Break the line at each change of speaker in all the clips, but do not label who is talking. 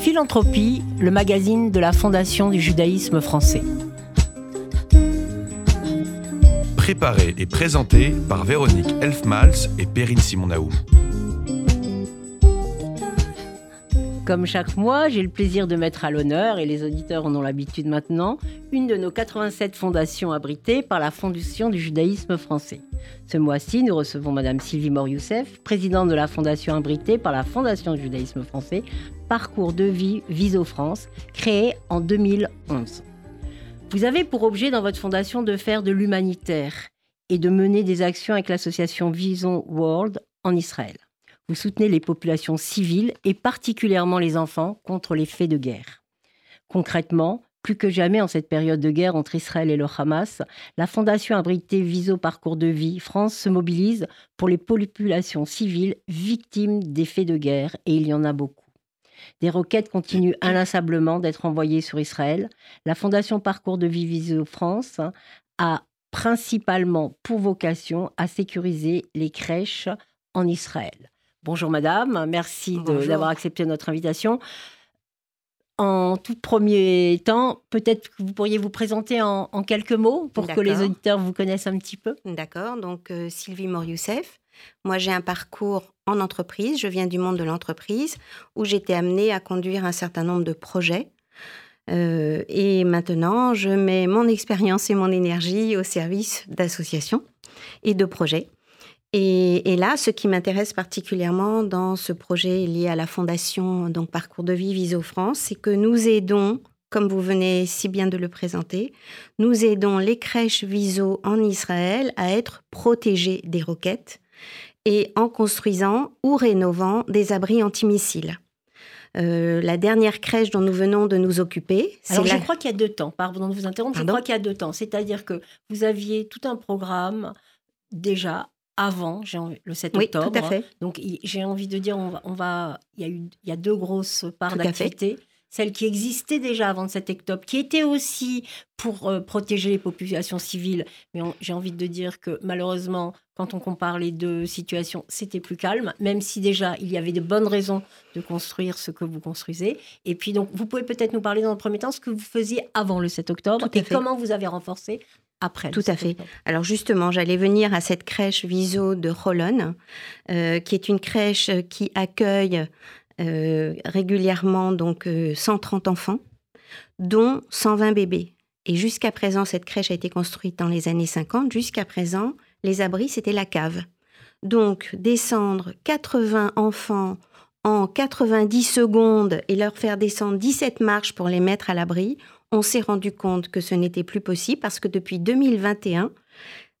Philanthropie, le magazine de la Fondation du judaïsme français.
Préparé et présenté par Véronique Elfmals et Perrine Simonaou.
Comme chaque mois, j'ai le plaisir de mettre à l'honneur, et les auditeurs en ont l'habitude maintenant, une de nos 87 fondations abritées par la Fondation du judaïsme français. Ce mois-ci, nous recevons Madame Sylvie Mor-Youssef, présidente de la fondation abritée par la Fondation du judaïsme français, Parcours de vie Viso France, créée en 2011. Vous avez pour objet dans votre fondation de faire de l'humanitaire et de mener des actions avec l'association Vision World en Israël. Vous soutenez les populations civiles et particulièrement les enfants contre les faits de guerre. Concrètement, plus que jamais en cette période de guerre entre Israël et le Hamas, la Fondation abritée Viso Parcours de Vie France se mobilise pour les populations civiles victimes des faits de guerre, et il y en a beaucoup. Des roquettes continuent inlassablement d'être envoyées sur Israël. La Fondation Parcours de Vie Viso France a principalement pour vocation à sécuriser les crèches en Israël. Bonjour madame, merci d'avoir accepté notre invitation. En tout premier temps, peut-être que vous pourriez vous présenter en, quelques mots pour que les auditeurs vous connaissent un petit peu.
D'accord, donc euh, Sylvie Morioussef. Moi, j'ai un parcours en entreprise, je viens du monde de l'entreprise, où j'étais amenée à conduire un certain nombre de projets. Euh, et maintenant, je mets mon expérience et mon énergie au service d'associations et de projets. Et, là, ce qui m'intéresse particulièrement dans ce projet lié à la fondation donc Parcours de vie Viso France, c'est que nous aidons, comme vous venez si bien de le présenter, nous aidons les crèches Viso en Israël à être protégées des roquettes et en construisant ou rénovant des abris antimissiles. Euh, la dernière crèche dont nous venons de nous occuper.
Alors, je crois qu'il y a deux temps, pardon de vous interrompre, je crois qu'il y a deux temps. C'est-à-dire que vous aviez tout un programme déjà avant le 7 octobre.
Tout à fait.
Donc j'ai envie de dire, on va, il y a eu, il y a deux grosses parts d'activité. Celle qui existait déjà avant le 7 octobre, qui était aussi pour euh, protéger les populations civiles. Mais j'ai envie de dire que malheureusement, quand on compare les deux situations, c'était plus calme, même si déjà il y avait de bonnes raisons de construire ce que vous construisez. Et puis donc, vous pouvez peut-être nous parler dans le premier temps ce que vous faisiez avant le 7 octobre et comment vous avez renforcé après.
Tout à fait. Alors justement, j'allais venir à cette crèche Viso de Rolon, euh, qui est une crèche qui accueille euh, régulièrement donc 130 euh, enfants, dont 120 bébés. Et jusqu'à présent, cette crèche a été construite dans les années 50. Jusqu'à présent, les abris, c'était la cave. Donc, descendre 80 enfants en 90 secondes et leur faire descendre 17 marches pour les mettre à l'abri, on s'est rendu compte que ce n'était plus possible parce que depuis 2021,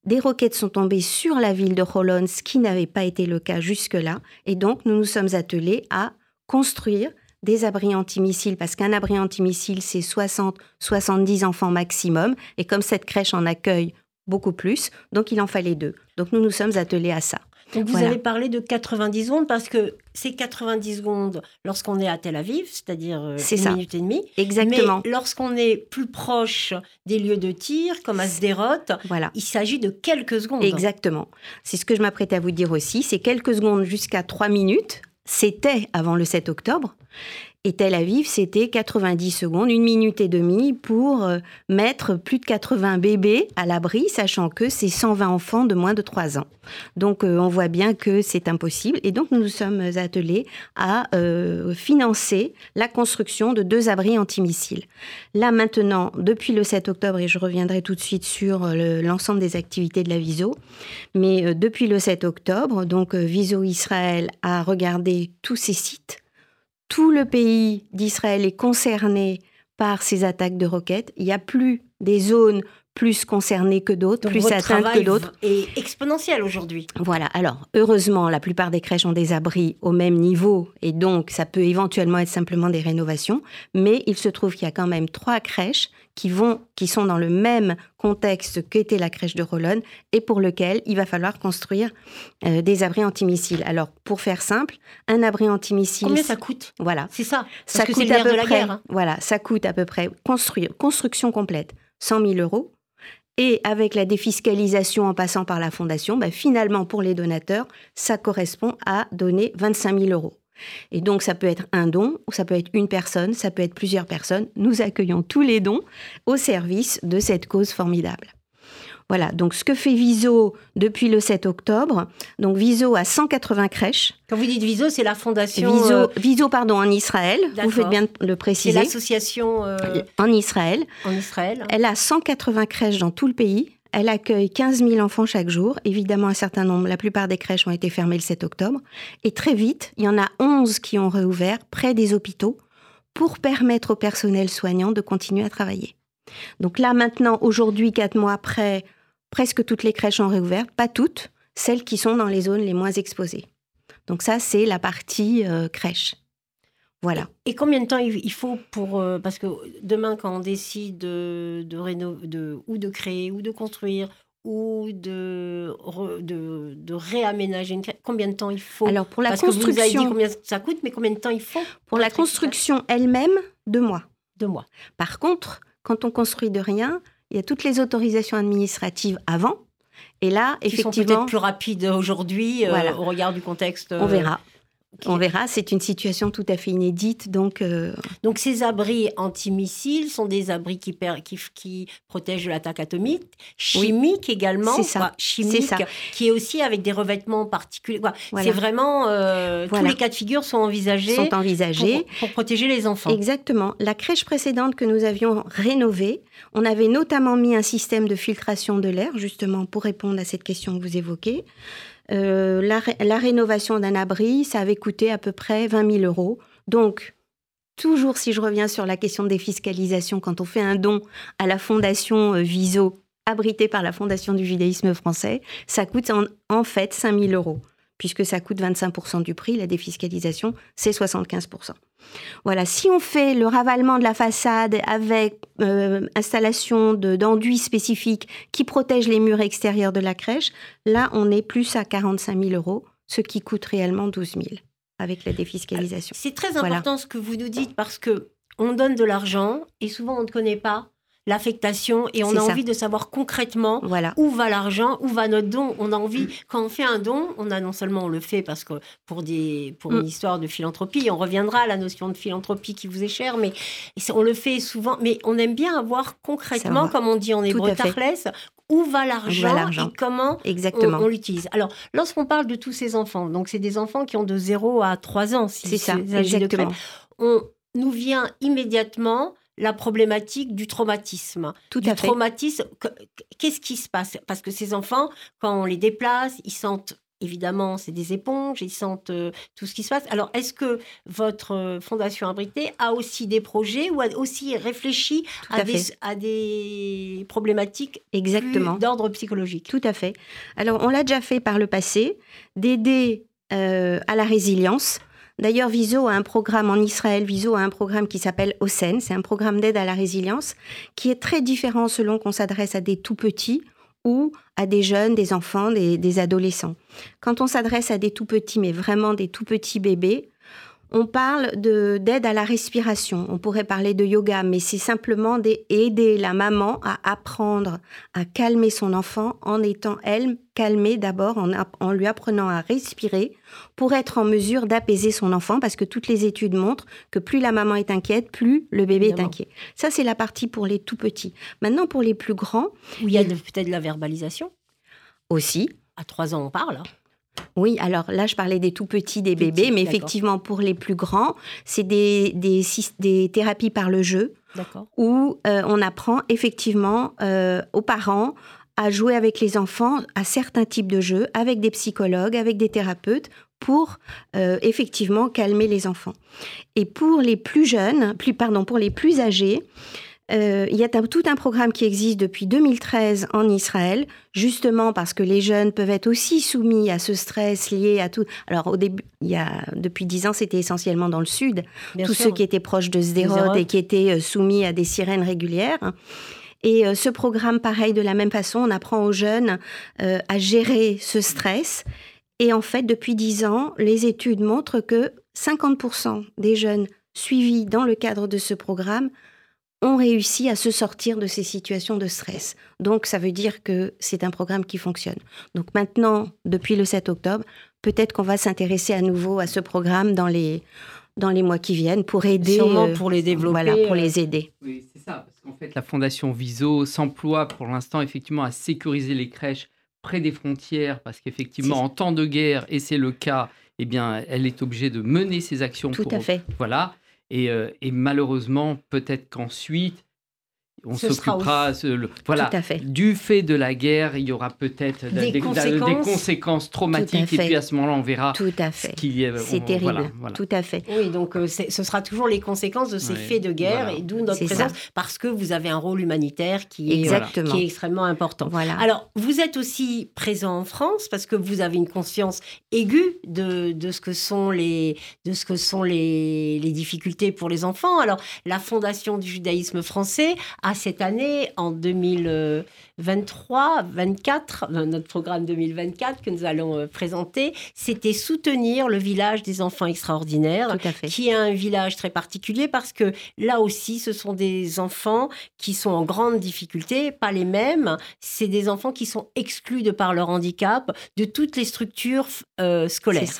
des roquettes sont tombées sur la ville de Holland, ce qui n'avait pas été le cas jusque-là. Et donc, nous nous sommes attelés à construire des abris antimissiles, parce qu'un abri antimissile, c'est 60-70 enfants maximum. Et comme cette crèche en accueille beaucoup plus, donc il en fallait deux. Donc nous nous sommes attelés à ça.
Donc vous avez parlé de 90 secondes parce que c'est 90 secondes lorsqu'on est à Tel Aviv, c'est-à-dire euh, une minute et demie.
Exactement.
Mais lorsqu'on est plus proche des lieux de tir, comme à Sderot, voilà. il s'agit de quelques secondes.
Exactement. C'est ce que je m'apprête à vous dire aussi. C'est quelques secondes jusqu'à 3 minutes. C'était avant le 7 octobre. Et Tel Aviv, c'était 90 secondes, une minute et demie pour euh, mettre plus de 80 bébés à l'abri, sachant que c'est 120 enfants de moins de 3 ans. Donc euh, on voit bien que c'est impossible. Et donc nous nous sommes attelés à euh, financer la construction de deux abris antimissiles. Là maintenant, depuis le 7 octobre, et je reviendrai tout de suite sur l'ensemble des activités de la Viso, mais depuis le 7 octobre, donc Viso Israël a regardé tous ces sites tout le pays d'Israël est concerné par ces attaques de roquettes. Il n'y a plus des zones plus concernées que d'autres, plus atteintes que d'autres.
Et exponentiel aujourd'hui.
Voilà. Alors, heureusement, la plupart des crèches ont des abris au même niveau et donc ça peut éventuellement être simplement des rénovations. Mais il se trouve qu'il y a quand même trois crèches qui vont, qui sont dans le même contexte qu'était la crèche de Rolonne et pour lequel il va falloir construire euh, des abris antimissiles. Alors, pour faire simple, un abri antimissile.
Combien ça coûte?
Voilà.
C'est ça.
ça coûte à peu près. Hein. Voilà, ça coûte à peu près construire construction complète 100 000 euros. Et avec la défiscalisation en passant par la fondation, bah, finalement pour les donateurs, ça correspond à donner 25 000 euros. Et donc, ça peut être un don, ça peut être une personne, ça peut être plusieurs personnes. Nous accueillons tous les dons au service de cette cause formidable. Voilà, donc ce que fait Viso depuis le 7 octobre. Donc Viso a 180 crèches.
Quand vous dites Viso, c'est la fondation.
Viso, euh, Viso pardon, en Israël. Vous faites bien de le préciser.
C'est l'association. Euh,
en Israël.
En Israël.
Elle a 180 crèches dans tout le pays. Elle accueille 15 000 enfants chaque jour. Évidemment, un certain nombre, la plupart des crèches ont été fermées le 7 octobre. Et très vite, il y en a 11 qui ont réouvert près des hôpitaux pour permettre au personnel soignant de continuer à travailler. Donc là, maintenant, aujourd'hui, quatre mois après, presque toutes les crèches ont réouvert, pas toutes, celles qui sont dans les zones les moins exposées. Donc ça, c'est la partie euh, crèche. Voilà.
Et combien de temps il faut pour... Euh, parce que demain, quand on décide de, de, ou de créer, ou de construire, ou de, de, réaménager une combien de temps il faut?
Alors pour la construction... Que vous avez dit
combien ça coûte, mais combien de temps il faut
Pour la construction elle-même, deux mois.
Deux mois.
Par contre, quand on construit de rien, il y a toutes les autorisations administratives avant. Et là, effectivement. Qui sont
peut-être plus rapides aujourd'hui euh, au regard du contexte.
On verra. On verra, c'est une situation tout à fait inédite. Donc, euh,
donc ces abris antimissiles sont des abris qui, qui, qui protègent de l'attaque atomique, chimique également,
c'est ça.
chimique,
ça.
qui est aussi avec des revêtements particuliers. C'est vraiment euh, tous les cas de figure sont envisagés,
sont envisagés
pour, protéger les enfants.
Exactement. La crèche précédente que nous avions rénovée, on avait notamment mis un système de filtration de l'air justement pour répondre à cette question que vous évoquez. Euh, la, rénovation d'un abri, ça avait coûté à peu près 20 000 euros. Donc, toujours si je reviens sur la question des fiscalisations, quand on fait un don à la fondation euh, Viso, abritée par la Fondation du judaïsme français, ça coûte en, en fait 5 000 euros puisque ça coûte 25% du prix, la défiscalisation, c'est 75%. Voilà, si on fait le ravalement de la façade avec euh, installation d'enduits spécifiques qui protègent les murs extérieurs de la crèche, là, on est plus à 45 000 euros, ce qui coûte réellement 12 000 avec la défiscalisation.
C'est très important ce que vous nous dites parce que on donne de l'argent et souvent on ne connaît pas l'affectation et on a envie de savoir concrètement où va l'argent, où va notre don. On a envie, mm. quand on fait un don, on a non seulement on le fait parce que pour, des, pour une mm. histoire de philanthropie, on reviendra à la notion de philanthropie qui vous est chère, mais on le fait souvent, mais on aime bien avoir concrètement, comme on dit en hébreu, tarles, où va l'argent et comment
Exactement.
on, l'utilise. Alors, lorsqu'on parle de tous ces enfants, donc c'est des enfants qui ont de 0 à 3 ans,
si c'est ça, exactement.
on nous vient immédiatement la problématique du traumatisme.
Tout
du
à fait.
traumatisme, qu'est-ce qui se passe? Parce que ces enfants, quand on les déplace, ils sentent évidemment, c'est des éponges, ils sentent euh, tout ce qui se passe. Alors, est-ce que votre euh, Fondation Abrité a aussi des projets ou a aussi réfléchi à des, à des, problématiques d'ordre psychologique?
Tout à fait. Alors, on l'a déjà fait par le passé, d'aider euh, à la résilience D'ailleurs, Viso a un programme en Israël, Viso a un programme qui s'appelle OSEN, c'est un programme d'aide à la résilience, qui est très différent selon qu'on s'adresse à des tout petits ou à des jeunes, des enfants, des, adolescents. Quand on s'adresse à des tout petits, mais vraiment des tout petits bébés, on parle d'aide à la respiration. On pourrait parler de yoga, mais c'est simplement d'aider la maman à apprendre à calmer son enfant en étant elle calmée d'abord, en, lui apprenant à respirer pour être en mesure d'apaiser son enfant, parce que toutes les études montrent que plus la maman est inquiète, plus le bébé est inquiet. Ça, c'est la partie pour les tout petits. Maintenant, pour les plus grands...
Où il y a peut-être la verbalisation
Aussi.
À trois ans, on parle.
Oui, alors là, je parlais des tout petits, des bébés, mais effectivement, pour les plus grands, c'est des, des, thérapies par le jeu, où euh, on apprend effectivement euh, aux parents à jouer avec les enfants à certains types de jeux, avec des psychologues, avec des thérapeutes, pour euh, effectivement calmer les enfants. Et pour les plus jeunes, plus, pardon, pour les plus âgés, euh, il y a tout un programme qui existe depuis 2013 en Israël, justement parce que les jeunes peuvent être aussi soumis à ce stress lié à tout. Alors au début, il y a depuis dix ans, c'était essentiellement dans le sud, tous ceux qui étaient proches de Sderot et qui étaient euh, soumis à des sirènes régulières. Et euh, ce programme, pareil, de la même façon, on apprend aux jeunes à gérer ce stress. Et en fait, depuis dix ans, les études montrent que 50% des jeunes suivis dans le cadre de ce programme ont réussi à se sortir de ces situations de stress. Donc ça veut dire que c'est un programme qui fonctionne. Donc maintenant, depuis le 7 octobre, peut-être qu'on va s'intéresser à nouveau à ce programme dans les, dans les mois qui viennent pour aider.
Sûrement pour les développer.
Voilà, pour les aider.
Oui, c'est ça, parce qu'en fait, la Fondation Viso s'emploie pour l'instant effectivement à sécuriser les crèches près des frontières, parce qu'effectivement, en temps de guerre, et c'est le cas, eh bien, elle est obligée de mener ses actions.
Tout à fait.
Voilà. Et, et malheureusement, peut-être qu'ensuite, on s'occupera, voilà, du fait de la guerre, il y aura peut-être des, conséquences. traumatiques, et puis à ce moment-là, on verra
Tout à fait. C'est terrible. Tout à fait.
Oui, donc euh, ce sera toujours les conséquences de ces faits de guerre, et d'où notre présence, parce que vous avez un rôle humanitaire qui est, qui est extrêmement important.
Voilà.
Alors, vous êtes aussi présent en France, parce que vous avez une conscience aiguë de, de ce que sont, les, de ce que sont les, les difficultés pour les enfants. Alors, la Fondation du judaïsme français a cette année, en 2023, 24, notre programme 2024 que nous allons euh, présenter, c'était soutenir le village des enfants extraordinaires, qui est un village très particulier parce que là aussi, ce sont des enfants qui sont en grande difficulté, pas les mêmes. C'est des enfants qui sont exclus de par leur handicap de toutes les structures euh, scolaires.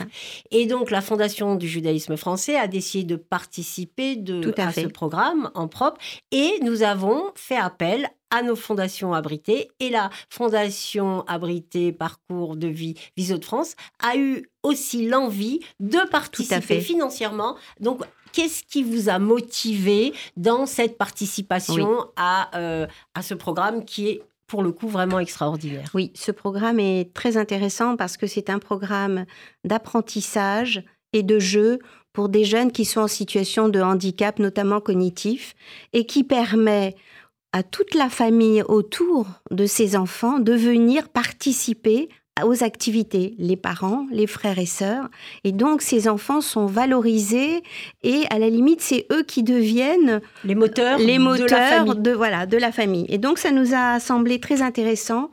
Et donc, la Fondation du judaïsme français a décidé de participer de, à, à ce programme en propre et nous avons fait appel à nos fondations abritées et la Fondation abritée Parcours de vie Viso de France a eu aussi l'envie de participer financièrement. Donc, qu'est-ce qui vous a motivé dans cette participation à, euh, à ce programme qui est pour le coup vraiment extraordinaire?
Oui, ce programme est très intéressant parce que c'est un programme d'apprentissage et de jeu pour des jeunes qui sont en situation de handicap, notamment cognitif, et qui permet à toute la famille autour de ces enfants de venir participer aux activités, les parents, les frères et sœurs. Et donc, ces enfants sont valorisés et à la limite, c'est eux qui deviennent
les moteurs,
les moteurs de, voilà, de la famille. Et donc, ça nous a semblé très intéressant,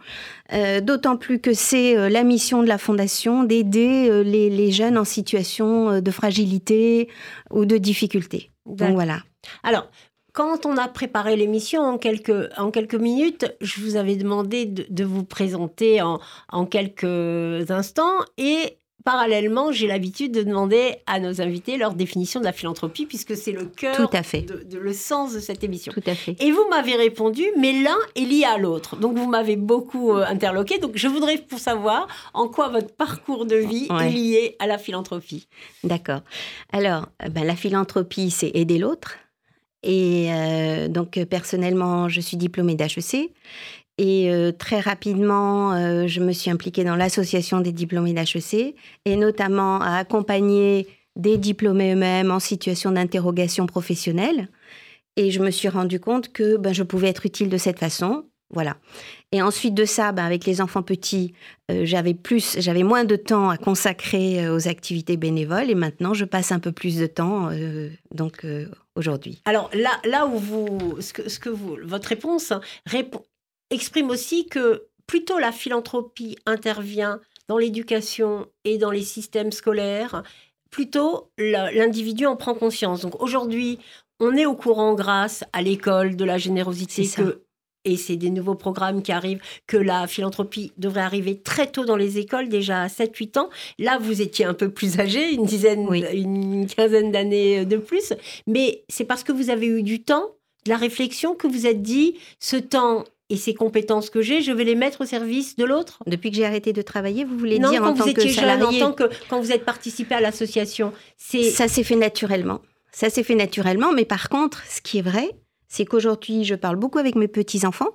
euh, d'autant plus que c'est euh, la mission de la Fondation d'aider euh, les, les, jeunes en situation de fragilité ou de difficulté. Donc, voilà.
Alors, quand on a préparé l'émission en quelques, en quelques minutes, je vous avais demandé de, vous présenter en, en, quelques instants et parallèlement, j'ai l'habitude de demander à nos invités leur définition de la philanthropie puisque c'est le cœur,
Tout à fait.
De, le sens de cette émission.
Tout à fait.
Et vous m'avez répondu, mais l'un est lié à l'autre. Donc vous m'avez beaucoup euh, interloqué. Donc je voudrais pour savoir en quoi votre parcours de vie est lié à la philanthropie.
D'accord. Alors, ben, la philanthropie, c'est aider l'autre et euh, donc, personnellement, je suis diplômée d'HEC. Et euh, très rapidement, euh, je me suis impliquée dans l'association des diplômés d'HEC et notamment à accompagner des diplômés eux-mêmes en situation d'interrogation professionnelle. Et je me suis rendu compte que ben, je pouvais être utile de cette façon. Voilà. Et ensuite de ça, ben, avec les enfants petits, j'avais plus, j'avais moins de temps à consacrer aux activités bénévoles et maintenant je passe un peu plus de temps donc aujourd'hui.
Alors là, là où vous, ce que, ce que vous, votre réponse exprime aussi que plutôt la philanthropie intervient dans l'éducation et dans les systèmes scolaires, plutôt l'individu en prend conscience. Donc aujourd'hui, on est au courant grâce à l'école de la générosité que et c'est des nouveaux programmes qui arrivent, que la philanthropie devrait arriver très tôt dans les écoles, déjà à 7-8 ans. Là, vous étiez un peu plus âgé, une dizaine, une quinzaine d'années de plus, mais c'est parce que vous avez eu du temps, de la réflexion, que vous êtes dit, ce temps et ces compétences que j'ai, je vais les mettre au service de l'autre
Depuis que j'ai arrêté de travailler, vous voulez dire en tant que
salarié en tant que quand vous êtes participé à l'association,
c'est ça s'est fait naturellement. Ça s'est fait naturellement, mais par contre, ce qui est vrai, c'est qu'aujourd'hui, je parle beaucoup avec mes petits-enfants.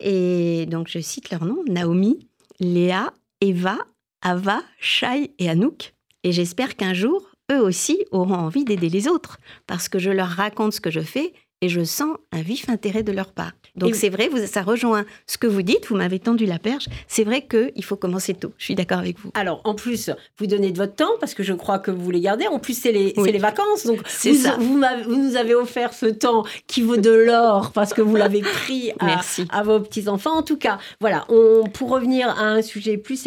Et donc, je cite leurs noms Naomi, Léa, Eva, Ava, Shai et Anouk. Et j'espère qu'un jour, eux aussi auront envie d'aider les autres, parce que je leur raconte ce que je fais et je sens un vif intérêt de leur part. Donc c'est vrai, vous, ça rejoint ce que vous dites, vous m'avez tendu la perche, c'est vrai qu'il faut commencer tôt, je suis d'accord avec vous.
Alors en plus, vous donnez de votre temps, parce que je crois que vous les gardez, en plus c'est les, les, vacances, donc vous,
ça.
Vous, nous avez offert ce temps qui vaut de l'or, parce que vous l'avez pris à, à, vos petits-enfants. En tout cas, voilà, on, pour revenir à un sujet plus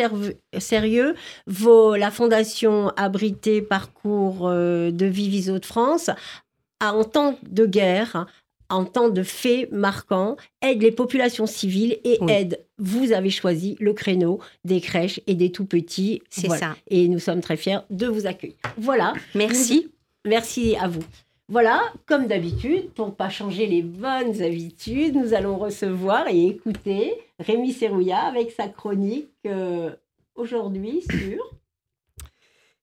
sérieux, vos, la Fondation Abrité Parcours euh, de Viviso de France en temps de guerre, en temps de faits marquants, aide les populations civiles et aide. Vous avez choisi le créneau des crèches et des tout petits.
C'est ça.
Et nous sommes très fiers de vous accueillir. Voilà.
Merci.
Merci à vous. Voilà, comme d'habitude, pour ne pas changer les bonnes habitudes, nous allons recevoir et écouter Rémi Serrouillat avec sa chronique euh, aujourd'hui sur...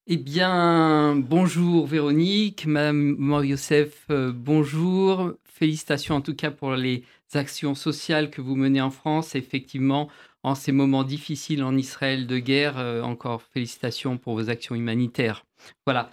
Eh bien, bonjour Véronique, Madame Youssef, euh, bonjour. Félicitations en tout cas pour les actions sociales que vous menez en France. Effectivement, en ces moments difficiles en Israël de guerre, euh, encore félicitations pour vos actions humanitaires. Voilà.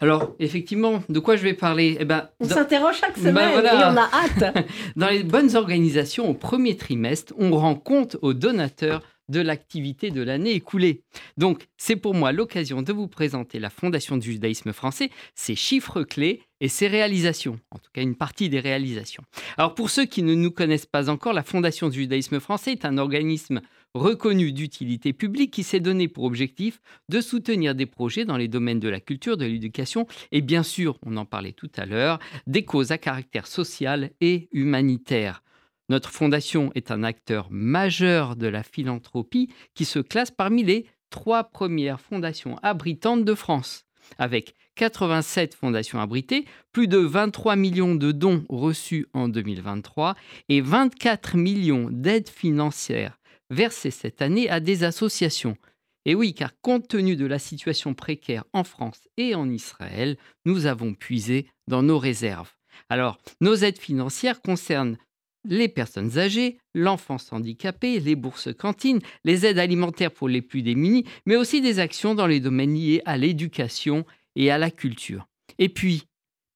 Alors, effectivement, de quoi je vais parler?
Eh ben, On s'interroge chaque ben semaine et on a hâte.
dans les bonnes organisations, au premier trimestre, on rend compte aux donateurs de l'activité de l'année écoulée. Donc, c'est pour moi l'occasion de vous présenter la Fondation du judaïsme français, ses chiffres clés et ses réalisations, en tout cas une partie des réalisations. Alors, pour ceux qui ne nous connaissent pas encore, la Fondation du judaïsme français est un organisme reconnu d'utilité publique qui s'est donné pour objectif de soutenir des projets dans les domaines de la culture, de l'éducation et bien sûr, on en parlait tout à l'heure, des causes à caractère social et humanitaire. Notre fondation est un acteur majeur de la philanthropie qui se classe parmi les trois premières fondations abritantes de France, avec 87 fondations abritées, plus de 23 millions de dons reçus en 2023 et 24 millions d'aides financières versées cette année à des associations. Et oui, car compte tenu de la situation précaire en France et en Israël, nous avons puisé dans nos réserves. Alors, nos aides financières concernent les personnes âgées, l'enfance handicapée, les bourses cantines, les aides alimentaires pour les plus démunis, mais aussi des actions dans les domaines liés à l'éducation et à la culture. Et puis,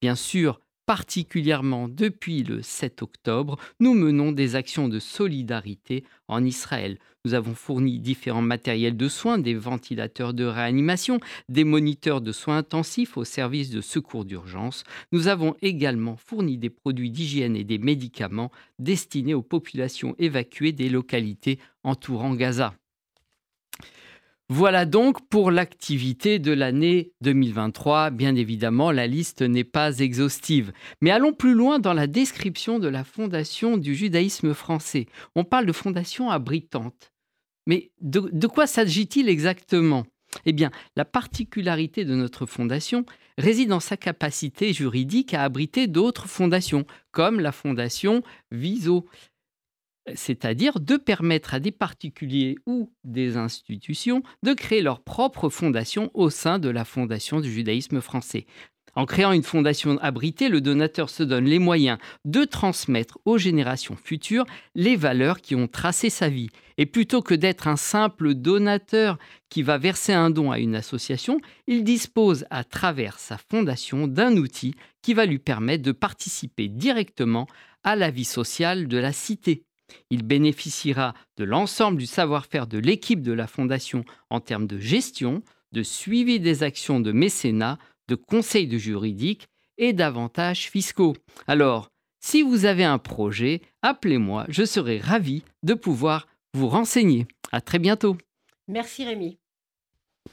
bien sûr, particulièrement depuis le 7 octobre, nous menons des actions de solidarité en Israël. Nous avons fourni différents matériels de soins, des ventilateurs de réanimation, des moniteurs de soins intensifs au service de secours d'urgence. Nous avons également fourni des produits d'hygiène et des médicaments destinés aux populations évacuées des localités entourant Gaza. Voilà donc pour l'activité de l'année 2023. Bien évidemment, la liste n'est pas exhaustive. Mais allons plus loin dans la description de la fondation du judaïsme français. On parle de fondation abritante. Mais de, quoi s'agit-il exactement? Eh bien, la particularité de notre fondation réside dans sa capacité juridique à abriter d'autres fondations, comme la fondation Viso c'est-à-dire de permettre à des particuliers ou des institutions de créer leur propre fondation au sein de la fondation du judaïsme français. En créant une fondation abritée, le donateur se donne les moyens de transmettre aux générations futures les valeurs qui ont tracé sa vie. Et plutôt que d'être un simple donateur qui va verser un don à une association, il dispose à travers sa fondation d'un outil qui va lui permettre de participer directement à la vie sociale de la cité. Il bénéficiera de l'ensemble du savoir-faire de l'équipe de la Fondation en termes de gestion, de suivi des actions de mécénat, de conseil de juridique et d'avantages fiscaux. Alors, si vous avez un projet, appelez-moi, je serai ravi de pouvoir vous renseigner. À très bientôt.
Merci Rémi.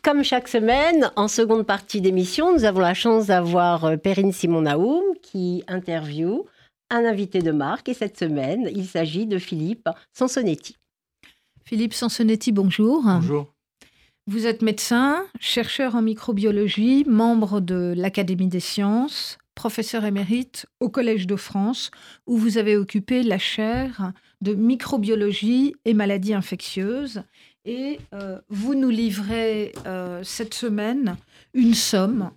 Comme chaque semaine, en seconde partie d'émission, nous avons la chance d'avoir euh, Perrine Simon-Naoum qui interview un invité de marque et cette semaine, il s'agit de Philippe Sansonetti.
Philippe Sansonetti, bonjour.
Bonjour.
Vous êtes médecin, chercheur en microbiologie, membre de l'Académie des sciences, professeur émérite au Collège de France, où vous avez occupé la chaire de microbiologie et maladies infectieuses. Et euh, vous nous livrez euh, cette semaine une somme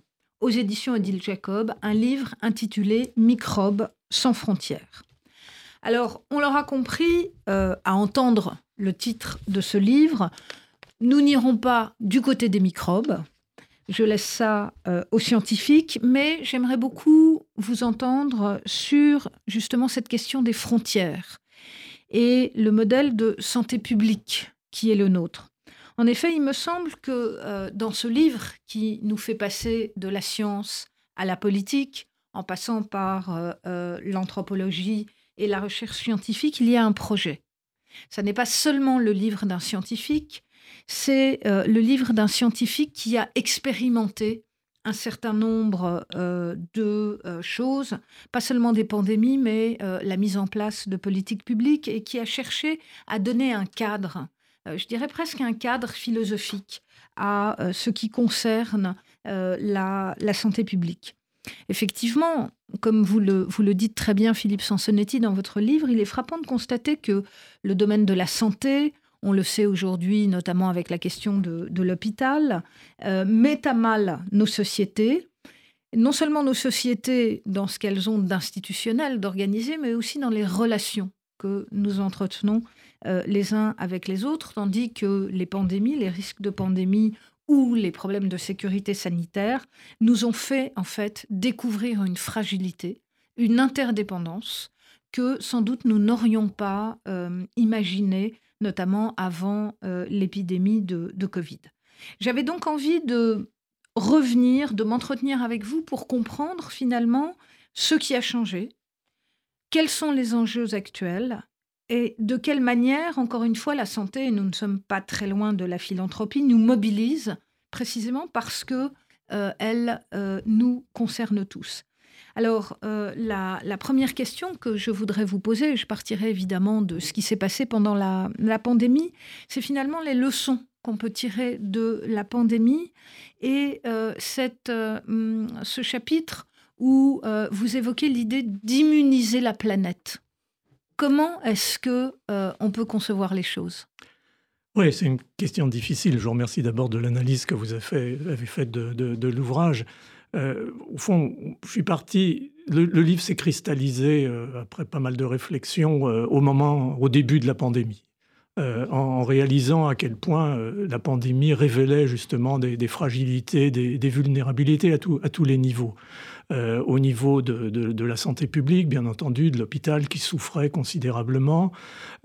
aux éditions Odile Jacob, un livre intitulé Microbes sans frontières. Alors, on l'aura compris euh, à entendre le titre de ce livre, nous n'irons pas du côté des microbes. Je laisse ça euh, aux scientifiques, mais j'aimerais beaucoup vous entendre sur justement cette question des frontières et le modèle de santé publique qui est le nôtre. En effet, il me semble que euh, dans ce livre qui nous fait passer de la science à la politique, en passant par euh, euh, l'anthropologie et la recherche scientifique, il y a un projet. Ce n'est pas seulement le livre d'un scientifique, c'est le livre d'un scientifique qui a expérimenté un certain nombre de choses, pas seulement des pandémies, mais la mise en place de politiques publiques, et qui a cherché à donner un cadre, je dirais presque un cadre philosophique à ce qui concerne la, santé publique. Effectivement, comme vous le, dites très bien, Philippe Sansonetti, dans votre livre, il est frappant de constater que le domaine de la santé, on le sait aujourd'hui, notamment avec la question de, l'hôpital, euh, met à mal nos sociétés, non seulement nos sociétés dans ce qu'elles ont d'institutionnel, d'organisé, mais aussi dans les relations que nous entretenons euh, les uns avec les autres, tandis que les pandémies, les risques de pandémie ou les problèmes de sécurité sanitaire nous ont fait en fait découvrir une fragilité, une interdépendance que sans doute nous n'aurions pas euh, imaginé, notamment avant euh, l'épidémie de, de Covid. J'avais donc envie de revenir, de m'entretenir avec vous pour comprendre finalement ce qui a changé, quels sont les enjeux actuels et de quelle manière, encore une fois, la santé, nous ne sommes pas très loin de la philanthropie, nous mobilise précisément parce que euh, elle euh, nous concerne tous. Alors, euh, la, première question que je voudrais vous poser, je partirai évidemment de ce qui s'est passé pendant la, la pandémie, c'est finalement les leçons qu'on peut tirer de la pandémie et cette, hum, ce chapitre où vous évoquez l'idée d'immuniser la planète. Comment est-ce que euh, on peut concevoir les choses?
Oui, c'est une question difficile. Je vous remercie d'abord de l'analyse que vous avez faite fait de, l'ouvrage. Euh, au fond, je suis parti. Le, livre s'est cristallisé euh, après pas mal de réflexions au moment, au début de la pandémie. En, réalisant à quel point la pandémie révélait justement des, fragilités, des, vulnérabilités à, tous les niveaux. Euh, au niveau de, la santé publique, bien entendu, de l'hôpital qui souffrait considérablement,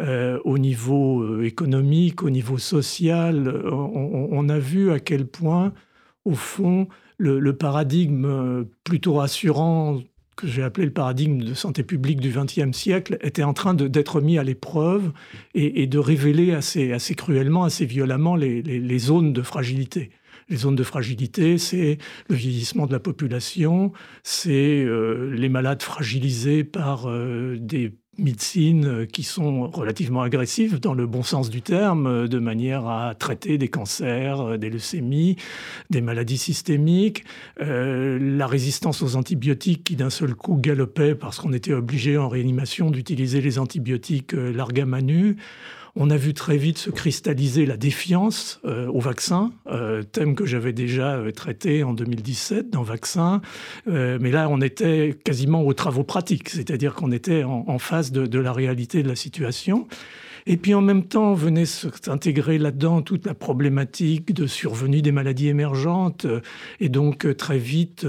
euh, au niveau euh, économique, au niveau social. On, a vu à quel point, au fond, le, paradigme plutôt rassurant que j'ai appelé le paradigme de santé publique du XXe siècle, était en train d'être mis à l'épreuve et, de révéler assez, cruellement, assez violemment les zones de fragilité. Les zones de fragilité, c'est le vieillissement de la population, c'est euh, les malades fragilisés par euh, des médecines qui sont relativement agressives dans le bon sens du terme, de manière à traiter des cancers, des leucémies, des maladies systémiques, euh, la résistance aux antibiotiques qui d'un seul coup galopait parce qu'on était obligé en réanimation d'utiliser les antibiotiques euh, largamanu. On a vu très vite se cristalliser la défiance euh, au vaccin, euh, thème que j'avais déjà euh, traité en 2017 dans Vaccin. mais là, on était quasiment aux travaux pratiques, c'est-à-dire qu'on était en, face de, la réalité de la situation. Et puis en même temps, venait s'intégrer là-dedans toute la problématique de survenue des maladies émergentes, et donc très vite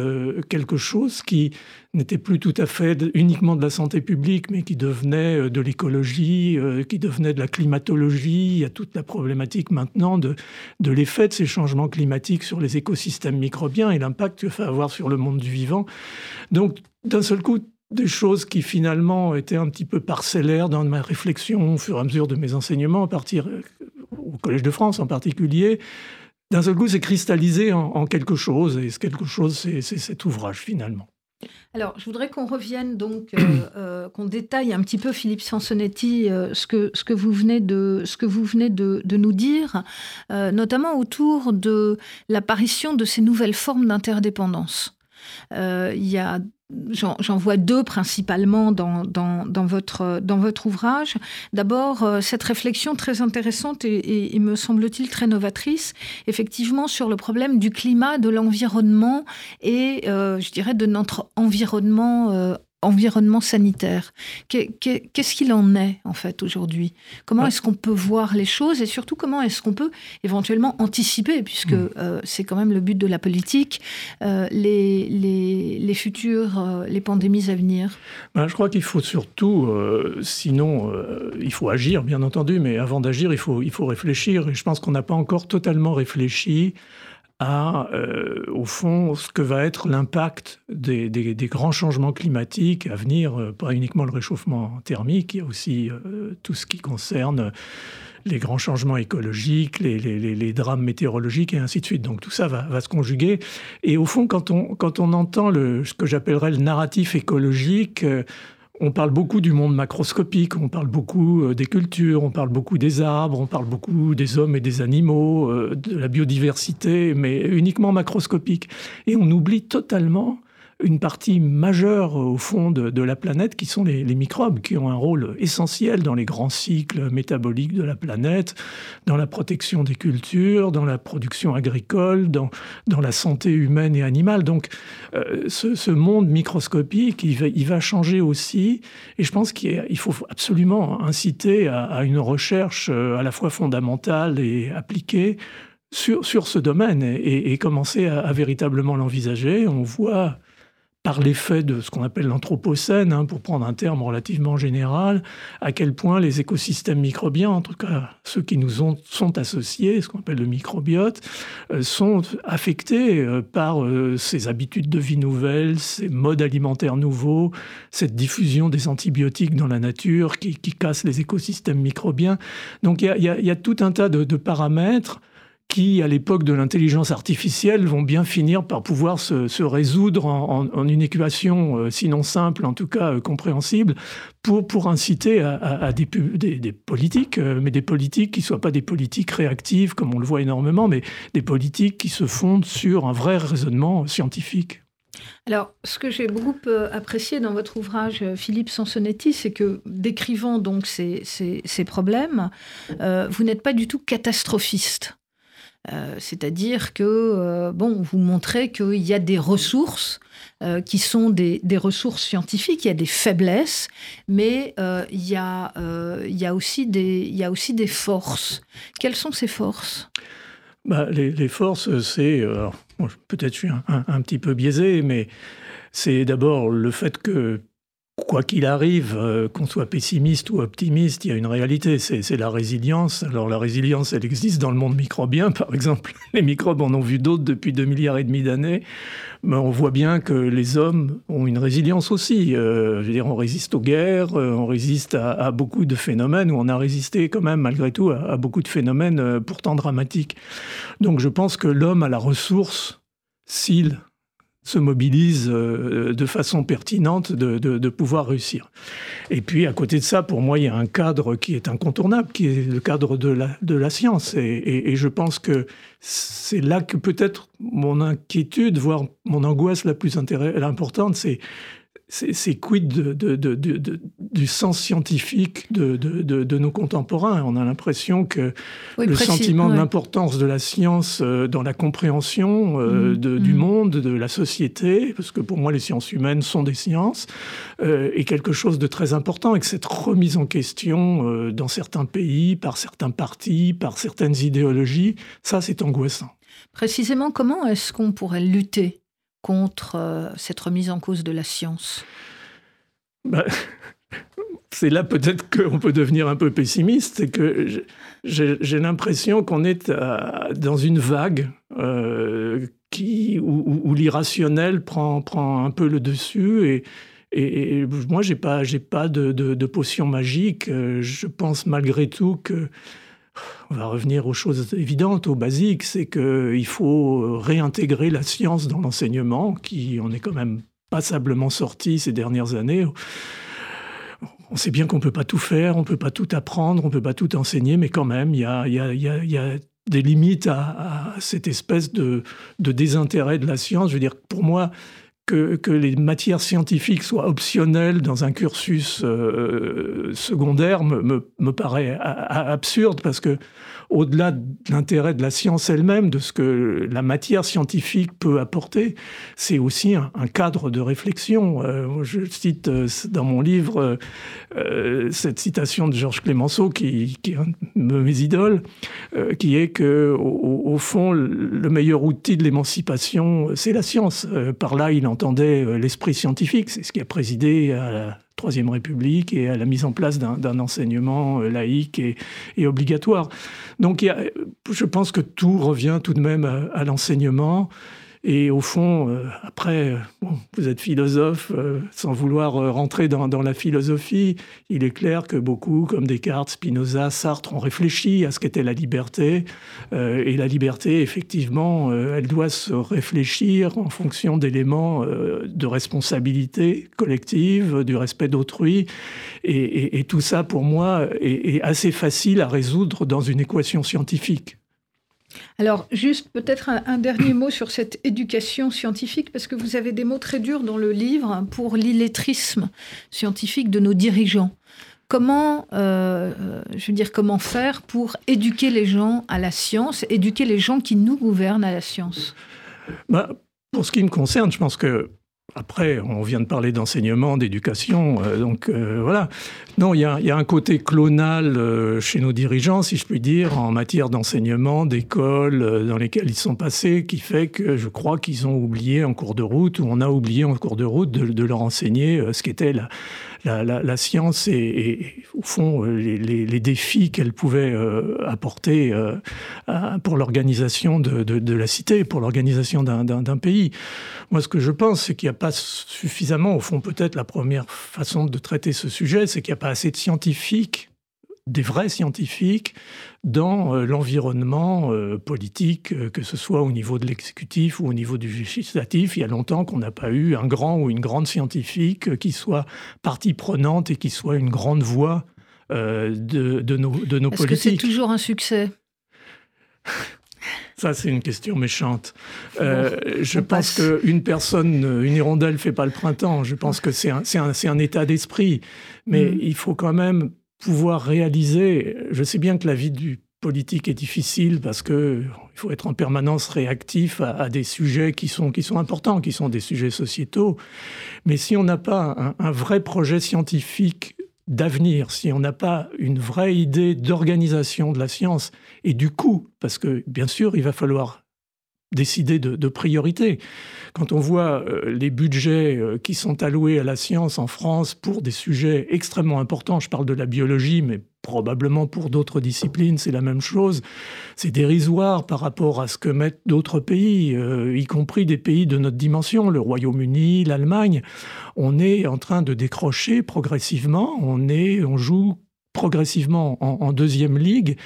quelque chose qui n'était plus tout à fait uniquement de la santé publique, mais qui devenait euh, de l'écologie, euh, qui devenait de la climatologie. Il y a toute la problématique maintenant de, de l'effet de ces changements climatiques sur les écosystèmes microbiens et l'impact que ça va avoir sur le monde du vivant. Donc, d'un seul coup, des choses qui finalement étaient un petit peu parcellaires dans ma réflexion au fur et à mesure de mes enseignements, à partir euh, au Collège de France en particulier, d'un seul coup, c'est cristallisé en, quelque chose, et ce quelque chose, c'est cet ouvrage finalement.
Alors, je voudrais qu'on revienne donc, euh, euh, qu'on détaille un petit peu, Philippe Sansonetti, ce, que, ce que vous venez de, ce que vous venez de nous dire, notamment autour de l'apparition de ces nouvelles formes d'interdépendance. Il y a J'en vois deux principalement dans, dans, votre, dans votre ouvrage. D'abord, euh, cette réflexion très intéressante et, me semble-t-il très novatrice, effectivement, sur le problème du climat, de l'environnement et, euh, je dirais, de notre environnement euh, environnement sanitaire. Qu'est-ce qu'il en est en fait aujourd'hui? Comment est-ce qu'on peut voir les choses et surtout comment est-ce qu'on peut éventuellement anticiper, puisque hmm. euh, c'est quand même le but de la politique, euh, les, les, futures, euh, les pandémies à venir.
Ben, Je crois qu'il faut surtout, sinon il faut agir bien entendu, mais avant d'agir il faut, il faut réfléchir. Et je pense qu'on n'a pas encore totalement réfléchi à, euh, au fond, ce que va être l'impact des, grands changements climatiques à venir, euh, pas uniquement le réchauffement thermique, il y a aussi euh, tout ce qui concerne les grands changements écologiques, les, drames météorologiques et ainsi de suite. Donc tout ça va, se conjuguer. Et au fond, quand on, quand on entend ce que j'appellerais le narratif écologique, on parle beaucoup du monde macroscopique, on parle beaucoup euh, des cultures, on parle beaucoup des arbres, on parle beaucoup des hommes et des animaux, euh, de la biodiversité, mais uniquement macroscopique. Et on oublie totalement une partie majeure au fond de, la planète qui sont les, microbes, qui ont un rôle essentiel dans les grands cycles métaboliques de la planète, dans la protection des cultures, dans la production agricole, dans, dans la santé humaine et animale. Donc euh, ce, monde microscopique, il va, il va, changer aussi, et je pense qu'il faut absolument inciter à, une recherche euh, à la fois fondamentale et appliquée sur, sur ce domaine et, commencer à, à véritablement l'envisager. On voit par l'effet de ce qu'on appelle l'anthropocène, hein, pour prendre un terme relativement général, à quel point les écosystèmes microbiens, en tout cas ceux qui nous sont associés, ce qu'on appelle le microbiote, euh, sont affectés euh, par euh, ces habitudes de vie nouvelles, ces modes alimentaires nouveaux, cette diffusion des antibiotiques dans la nature qui, casse les écosystèmes microbiens. Donc il y, y a, tout un tas de paramètres qui, à l'époque de l'intelligence artificielle, vont bien finir par pouvoir se, résoudre en, une équation, euh, sinon simple, en tout cas euh, compréhensible, pour, pour inciter à, des, politiques, euh, mais des politiques qui ne soient pas des politiques réactives, comme on le voit énormément, mais des politiques qui se fondent sur un vrai raisonnement scientifique.
Alors, ce que j'ai beaucoup apprécié dans votre ouvrage, Philippe Sansonetti, c'est que décrivant donc ces, ces, problèmes, vous n'êtes pas du tout catastrophiste. Euh, c'est-à-dire que, euh, bon, vous montrez qu'il y a des ressources euh, qui sont des, ressources scientifiques, il y a des faiblesses, mais il, y a, il, y a aussi des, il y a aussi des forces. Quelles sont ces forces?
Bah, les, forces, c'est. Peut-être je suis un, petit peu biaisé, mais c'est d'abord le fait que quoi qu'il arrive, euh, qu'on soit pessimiste ou optimiste, il y a une réalité, c'est la résilience. Alors la résilience, elle existe dans le monde microbien, par exemple. Les microbes en ont vu d'autres depuis 2 milliards et demi d'années. Mais on voit bien que les hommes ont une résilience aussi. Euh, je veux dire, on résiste aux guerres, euh, on résiste à, beaucoup de phénomènes, ou on a résisté quand même, malgré tout, à beaucoup de phénomènes pourtant dramatiques. Donc je pense que l'homme a la ressource, s'il se mobilise euh, de façon pertinente de, pouvoir réussir. Et puis à côté de ça, pour moi, il y a un cadre qui est incontournable, qui est le cadre de la, de la science. Et, je pense que c'est là que peut-être mon inquiétude, voire mon angoisse la plus importante, c'est c'est quid de, du sens scientifique de, nos contemporains? On a l'impression que le sentiment de l'importance de la science euh, dans la compréhension euh, mmh, du mmh. monde, de la société, parce que pour moi les sciences humaines sont des sciences, euh, est quelque chose de très important et que cette remise en question dans certains pays, par certains partis, par certaines idéologies, ça c'est angoissant.
Précisément, comment est-ce qu'on pourrait lutter contre euh, cette remise en cause de la science
bah, C'est là peut-être qu'on peut devenir un peu pessimiste, c'est que j'ai l'impression qu'on est euh, dans une vague euh, où, l'irrationnel prend, prend un peu le dessus et, moi, j'ai pas, pas de, potion magique. Je pense malgré tout que on va revenir aux choses évidentes, aux basiques, c'est qu'il faut réintégrer la science dans l'enseignement, qui en est quand même passablement sorti ces dernières années. On sait bien qu'on ne peut pas tout faire, on ne peut pas tout apprendre, on ne peut pas tout enseigner, mais quand même, il y a, des limites à, cette espèce de, de, désintérêt de la science. Je veux dire, pour moi, que, les matières scientifiques soient optionnelles dans un cursus euh, secondaire me, me, paraît absurde parce que au-delà de l'intérêt de la science elle-même, de ce que la matière scientifique peut apporter, c'est aussi un, cadre de réflexion. Euh, je cite euh, dans mon livre cette citation de Georges Clémenceau, qui, est un de mes idoles, qui est que au, fond, le meilleur outil de l'émancipation, c'est la science. par là, il entendait euh, l'esprit scientifique. C'est ce qui a présidé à la Troisième République et à la mise en place d'un enseignement euh, laïque et, obligatoire. Donc je pense que tout revient tout de même à, l'enseignement. Et au fond, euh, après, vous êtes philosophe, euh, sans vouloir euh, rentrer dans, la philosophie, il est clair que beaucoup, comme Descartes, Spinoza, Sartre, ont réfléchi à ce qu'était la liberté. et la liberté, effectivement, elle doit se réfléchir en fonction d'éléments de responsabilité collective, du respect d'autrui. Et, tout ça, pour moi, est assez facile à résoudre dans une équation scientifique.
Alors, juste peut-être un, dernier mot sur cette éducation scientifique, parce que vous avez des mots très durs dans le livre pour l'illettrisme scientifique de nos dirigeants. Comment, euh, je veux dire, comment faire pour éduquer les gens à la science, éduquer les gens qui nous gouvernent à la science?
Bah, Pour ce qui me concerne, je pense que après, on vient de parler d'enseignement, d'éducation, euh, donc euh, voilà. Non, il y, a, un côté clonal euh, chez nos dirigeants, si je puis dire, en matière d'enseignement, d'école dans lesquelles ils sont passés, qui fait que je crois qu'ils ont oublié en cours de route, ou on a oublié en cours de route de, leur enseigner ce qu'était la, la, science et, au fond les, défis qu'elle pouvait apporter pour l'organisation de, de, la cité, pour l'organisation d'un pays. Moi, ce que je pense, c'est qu'il n'y a pas suffisamment, au fond, peut-être la première façon de traiter ce sujet, c'est qu'il n'y a pas assez de scientifiques, des vrais scientifiques, dans euh, l'environnement euh, politique, euh, que ce soit au niveau de l'exécutif ou au niveau du législatif. Il y a longtemps qu'on n'a pas eu un grand ou une grande scientifique qui soit partie prenante et qui soit une grande voix de, de, nos, de nos politiques.
Est-ce que c'est toujours un succès?
Ça, c'est une question méchante. Euh, je pense qu'une personne, une hirondelle ne fait pas le printemps. Je pense que c'est un, un, un, état d'esprit. Mais mm. il faut quand même pouvoir réaliser. Je sais bien que la vie du politique est difficile parce qu'il faut être en permanence réactif à, des sujets qui sont, qui sont importants, qui sont des sujets sociétaux. Mais si on n'a pas un, un vrai projet scientifique d'avenir, si on n'a pas une vraie idée d'organisation de la science et du coût, parce que bien sûr, il va falloir décider de, priorité. Quand on voit euh, les budgets euh, qui sont alloués à la science en France pour des sujets extrêmement importants, je parle de la biologie, mais probablement pour d'autres disciplines, c'est la même chose. C'est dérisoire par rapport à ce que mettent d'autres pays, euh, y compris des pays de notre dimension, le Royaume-Uni, l'Allemagne. On est en train de décrocher progressivement, on, est, on joue progressivement en deuxième ligue.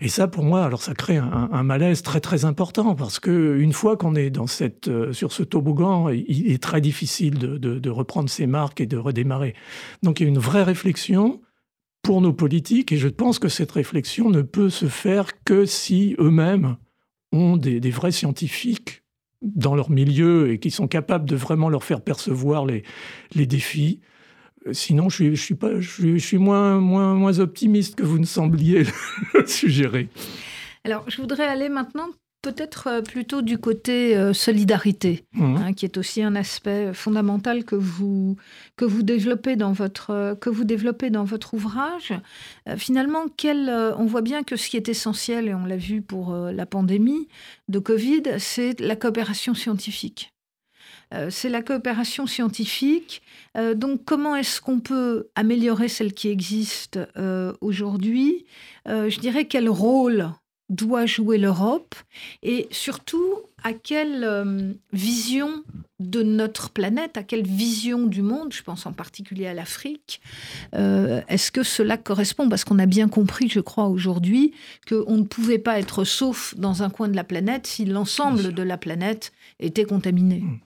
Et ça, pour moi, alors ça crée un, malaise très très important parce que une fois qu'on est dans cette, euh, sur ce toboggan, il est très difficile de, reprendre ses marques et de redémarrer. Donc il y a une vraie réflexion pour nos politiques et je pense que cette réflexion ne peut se faire que si eux-mêmes ont des, vrais scientifiques dans leur milieu et qui sont capables de vraiment leur faire percevoir les défis. Sinon, je suis, pas, je suis, moins, moins, moins optimiste que vous ne sembliez le suggérer.
Alors, je voudrais aller maintenant peut-être euh, plutôt du côté euh, solidarité, mmh. hein, qui est aussi un aspect fondamental que vous, que vous, développez, dans votre, que vous développez dans votre ouvrage. Euh, finalement, quel, on voit bien que ce qui est essentiel, et on l'a vu pour la pandémie de Covid, c'est la coopération scientifique. Euh, c'est la coopération scientifique. Euh, donc comment est-ce qu'on peut améliorer celle qui existe euh, aujourd'hui? Je dirais quel rôle doit jouer l'Europe et surtout à quelle vision de notre planète, à quelle vision du monde, je pense en particulier à l'Afrique, est-ce que cela correspond? Parce qu'on a bien compris, je crois, aujourd'hui, qu'on ne pouvait pas être sauf dans un coin de la planète si l'ensemble de la planète était contaminé. Hmm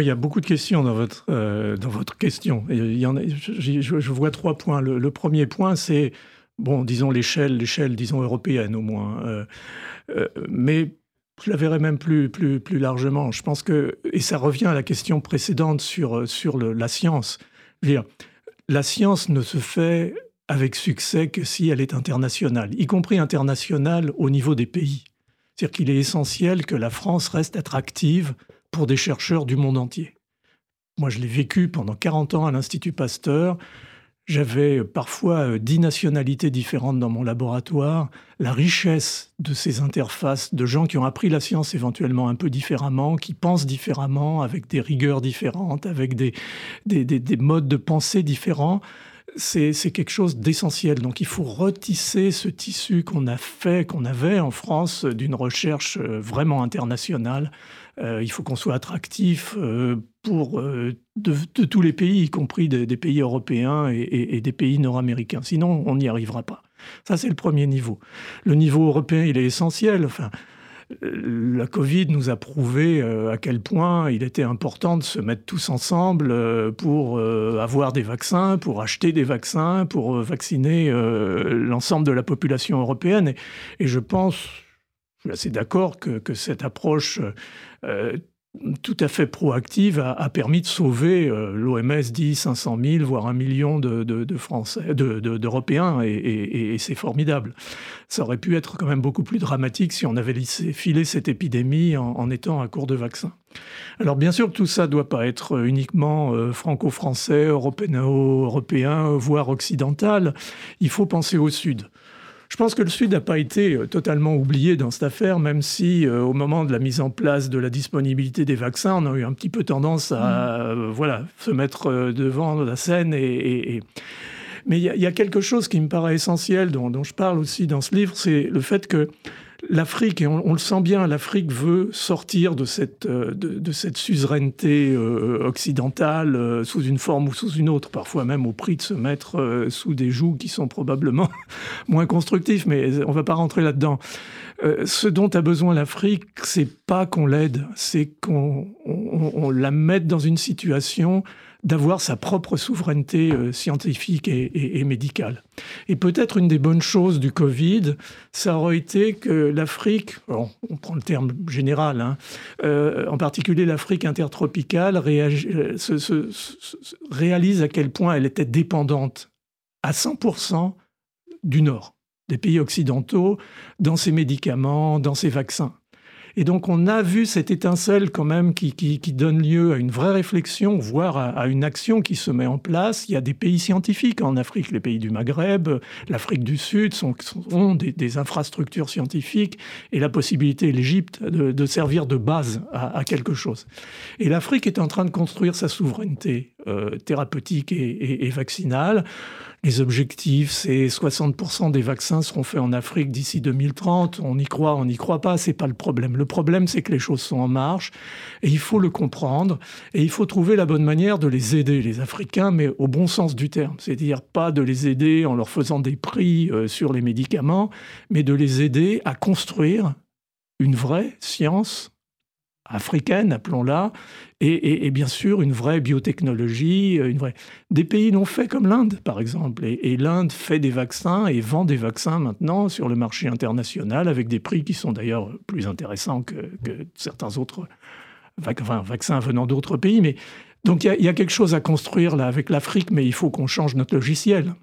il y a beaucoup de questions dans votre, euh, dans votre question. Il y en a, je, vois trois points. Le, premier point, c'est, bon, disons l'échelle, l'échelle, disons européenne au moins. Euh, euh, mais je la verrais même plus, plus, plus largement. Je pense que, et ça revient à la question précédente sur, sur la science. Je veux dire, la science ne se fait avec succès que si elle est internationale, y compris internationale au niveau des pays. C'est-à-dire qu'il est essentiel que la France reste attractive pour des chercheurs du monde entier. Moi, je l'ai vécu pendant 40 ans à l'Institut Pasteur. J'avais parfois euh, dix nationalités différentes dans mon laboratoire. La richesse de ces interfaces de gens qui ont appris la science éventuellement un peu différemment, qui pensent différemment, avec des rigueurs différentes, avec des, modes de pensée différents, c'est quelque chose d'essentiel. Donc il faut retisser ce tissu qu'on a fait, qu'on avait en France, d'une recherche euh, vraiment internationale il faut qu'on soit attractif pour de, tous les pays, y compris des, pays européens et, des pays nord-américains. Sinon, on n'y arrivera pas. Ça, c'est le premier niveau. Le niveau européen, il est essentiel. Enfin, la Covid nous a prouvé euh, à quel point il était important de se mettre tous ensemble euh, pour euh, avoir des vaccins, pour acheter des vaccins, pour vacciner l'ensemble de la population européenne. Et, je pense, je suis assez d'accord que, cette approche tout à fait proactive a, permis de sauver, euh, l'OMS dit 500 000, voire un million de, Français, d'Européens, et, c'est formidable. Ça aurait pu être quand même beaucoup plus dramatique si on avait laissé filer cette épidémie en, étant à court de vaccins. Alors bien sûr, tout ça ne doit pas être uniquement euh, franco-français, européen, voire occidental. Il faut penser au Sud. Je pense que le Sud n'a pas été euh, totalement oublié dans cette affaire, même si euh, au moment de la mise en place de la disponibilité des vaccins, on a eu un petit peu tendance à mm. euh, voilà, se mettre devant la scène. Et, Mais il y, a quelque chose qui me paraît essentiel, dont, dont je parle aussi dans ce livre, c'est le fait que l'Afrique, et on, le sent bien, l'Afrique veut sortir de cette, euh, de, cette suzeraineté euh, occidentale euh, sous une forme ou sous une autre, parfois même au prix de se mettre sous des jougs qui sont probablement moins constructifs, mais on ne va pas rentrer là-dedans. ce dont a besoin l'Afrique, c'est pas qu'on l'aide, c'est qu'on on, la mette dans une situation d'avoir sa propre souveraineté euh, scientifique et, médicale. Et peut-être une des bonnes choses du Covid, ça aurait été que l'Afrique, on prend le terme général, hein, euh, en particulier l'Afrique intertropicale, euh, réalise à quel point elle était dépendante à 100% du Nord, des pays occidentaux, dans ses médicaments, dans ses vaccins. Et donc on a vu cette étincelle quand même qui, donne lieu à une vraie réflexion, voire à, une action qui se met en place. Il y a des pays scientifiques en Afrique, les pays du Maghreb, l'Afrique du Sud sont, ont des, infrastructures scientifiques et la possibilité, l'Égypte, de, servir de base à, quelque chose. Et l'Afrique est en train de construire sa souveraineté euh, thérapeutique et vaccinale. Les objectifs, c'est 60% des vaccins seront faits en Afrique d'ici 2030. On y croit, on n'y croit pas, c'est pas le problème. Le problème, c'est que les choses sont en marche et il faut le comprendre et il faut trouver la bonne manière de les aider, les Africains, mais au bon sens du terme. C'est-à-dire pas de les aider en leur faisant des prix euh, sur les médicaments, mais de les aider à construire une vraie science africaine, appelons-la, et, bien sûr une vraie biotechnologie, euh, une vraie... des pays non faits comme l'Inde, par exemple. Et, l'Inde fait des vaccins et vend des vaccins maintenant sur le marché international avec des prix qui sont d'ailleurs plus intéressants que, certains autres vaccins venant d'autres pays. Mais donc il y, y, a quelque chose à construire là avec l'Afrique, mais il faut qu'on change notre logiciel.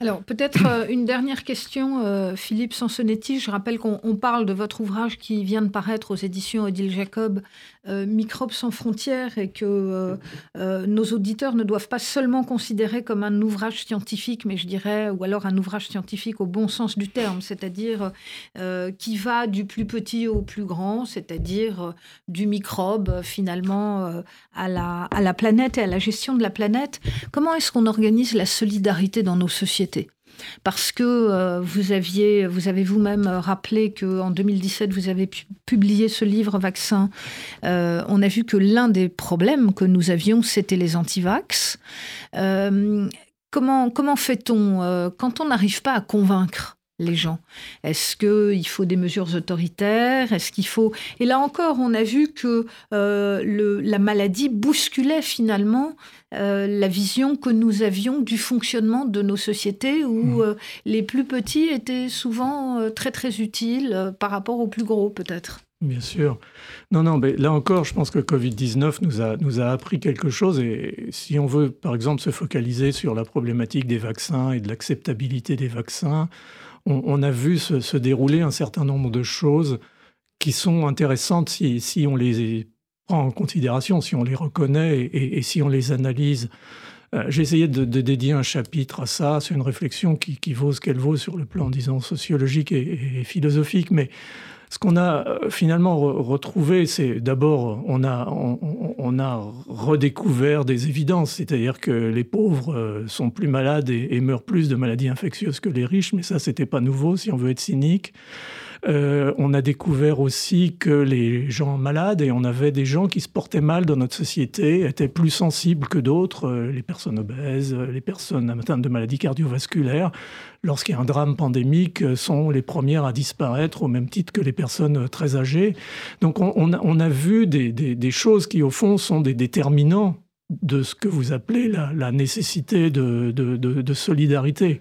Alors peut-être euh, une dernière question, euh, Philippe Sansonetti. Je rappelle qu'on parle de votre ouvrage qui vient de paraître aux éditions Odile Jacob, euh, Microbes sans frontières, et que nos auditeurs ne doivent pas seulement considérer comme un ouvrage scientifique, mais je dirais, ou alors un ouvrage scientifique au bon sens du terme, c'est-à-dire qui va du plus petit au plus grand, c'est-à-dire du microbe finalement à la, à la planète et à la gestion de la planète. Comment est-ce qu'on organise la solidarité dans nos sociétés? Parce que euh, vous aviez, vous avez vous-même rappelé qu'en 2017, vous avez publié ce livre Vaccin. Euh, on a vu que l'un des problèmes que nous avions, c'était les antivax. Euh, comment comment fait-on quand on n'arrive pas à convaincre les gens Est-ce qu'il faut des mesures autoritaires? Est-ce qu'il faut... Et là encore, on a vu que le, la maladie bousculait finalement euh, la vision que nous avions du fonctionnement de nos sociétés où mmh. euh, les plus petits étaient souvent euh, très très utiles par rapport aux plus gros peut-être.
Bien sûr. Non, non, mais là encore, je pense que Covid-19 nous a, nous a appris quelque chose. Et si on veut, par exemple, se focaliser sur la problématique des vaccins et de l'acceptabilité des vaccins, on, a vu se, dérouler un certain nombre de choses qui sont intéressantes si, on les en considération, si on les reconnaît et, si on les analyse. Euh, j'ai essayé de, dédier un chapitre à ça. C'est une réflexion qui, vaut ce qu'elle vaut sur le plan, disons, sociologique et, philosophique. Mais ce qu'on a euh, finalement retrouvé, c'est d'abord, on a, redécouvert des évidences, c'est-à-dire que les pauvres euh, sont plus malades et, meurent plus de maladies infectieuses que les riches, mais ça, c'était pas nouveau si on veut être cynique. Euh, on a découvert aussi que les gens malades, et on avait des gens qui se portaient mal dans notre société, étaient plus sensibles que d'autres, euh, les personnes obèses, les personnes atteintes de maladies cardiovasculaires, lorsqu'il y a un drame pandémique, sont les premières à disparaître au même titre que les personnes très âgées. Donc on, a, vu des, choses qui, au fond, sont des déterminants de ce que vous appelez la, nécessité de, solidarité.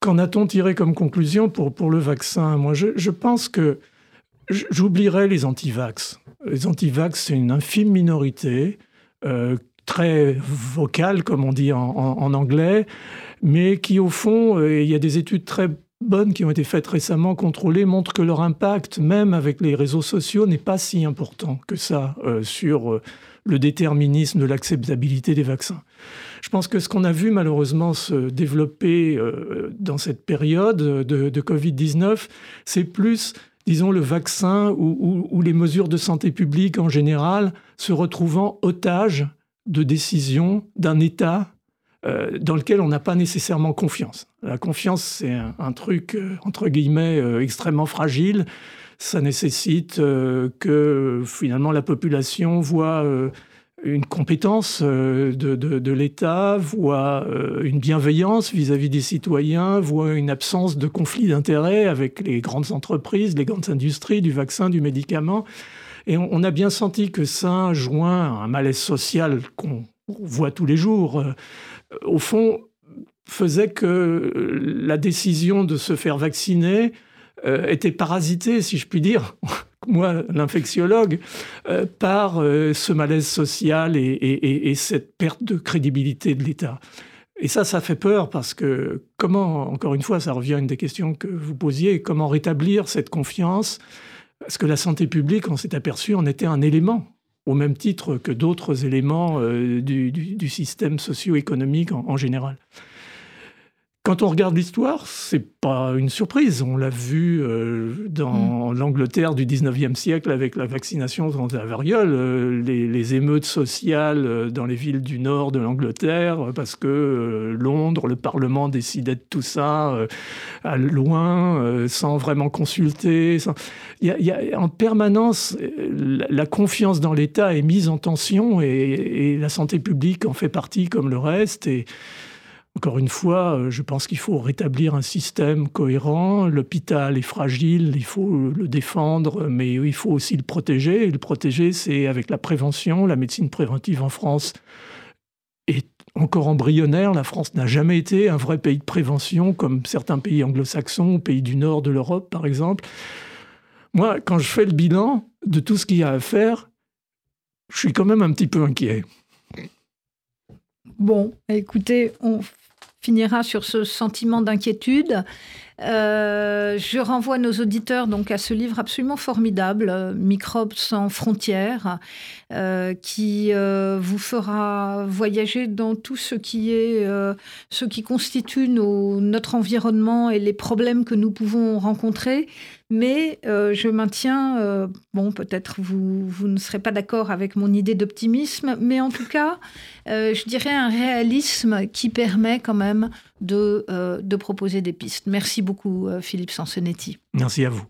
Qu'en a-t-on tiré comme conclusion pour, pour le vaccin? Moi, je, pense que j'oublierai les antivax. Les antivax, c'est une infime minorité, euh, très vocale, comme on dit en, anglais, mais qui, au fond, euh, il y a des études très bonnes qui ont été faites récemment, contrôlées, montrent que leur impact, même avec les réseaux sociaux, n'est pas si important que ça euh, sur le déterminisme de l'acceptabilité des vaccins. Je pense que ce qu'on a vu malheureusement se développer euh, dans cette période de, Covid-19, c'est plus, disons, le vaccin ou, les mesures de santé publique en général se retrouvant otages de décisions d'un État euh, dans lequel on n'a pas nécessairement confiance. La confiance, c'est un, truc, euh, entre guillemets, extrêmement fragile ça nécessite que finalement la population voit une compétence euh, de, l'État, voit une bienveillance vis-à-vis des citoyens, voit une absence de conflit d'intérêts avec les grandes entreprises, les grandes industries du vaccin, du médicament. Et on, a bien senti que ça, joint à un malaise social qu'on voit tous les jours, au fond, faisait que la décision de se faire vacciner euh, était parasité, si je puis dire, moi, l'infectiologue, euh, par euh, ce malaise social et, cette perte de crédibilité de l'État. Et ça, ça fait peur parce que comment, encore une fois, ça revient à une des questions que vous posiez, comment rétablir cette confiance? Parce que la santé publique, on s'est aperçu, en était un élément, au même titre que d'autres éléments du, système socio-économique en général. Quand on regarde l'histoire, c'est pas une surprise. On l'a vu euh, dans mm. l'Angleterre du 19e siècle avec la vaccination contre la variole, euh, les, émeutes sociales euh, dans les villes du nord de l'Angleterre, parce que Londres, le Parlement décidait de tout ça à loin, sans vraiment consulter. Il, y a, en permanence, la, confiance dans l'État est mise en tension et, et, la santé publique en fait partie comme le reste. Et, encore une fois, euh, je pense qu'il faut rétablir un système cohérent. L'hôpital est fragile, il faut le défendre, mais il faut aussi le protéger. Le protéger, c'est avec la prévention. La médecine préventive en France est encore embryonnaire. La France n'a jamais été un vrai pays de prévention, comme certains pays anglo-saxons, pays du nord de l'Europe, par exemple. Moi, quand je fais le bilan de tout ce qu'il y a à faire, je suis quand même un petit peu inquiet.
Bon, écoutez, on finira sur ce sentiment d'inquiétude. Euh, je renvoie nos auditeurs donc à ce livre absolument formidable, euh, Microbes sans frontières, euh, qui vous fera voyager dans tout ce qui est, ce qui constitue notre environnement et les problèmes que nous pouvons rencontrer. Mais je maintiens, bon, peut-être vous, vous ne serez pas d'accord avec mon idée d'optimisme, mais en tout cas, je dirais un réalisme qui permet quand même de, de proposer des pistes. Merci beaucoup beaucoup, euh, Philippe Sansonetti.
Merci à vous.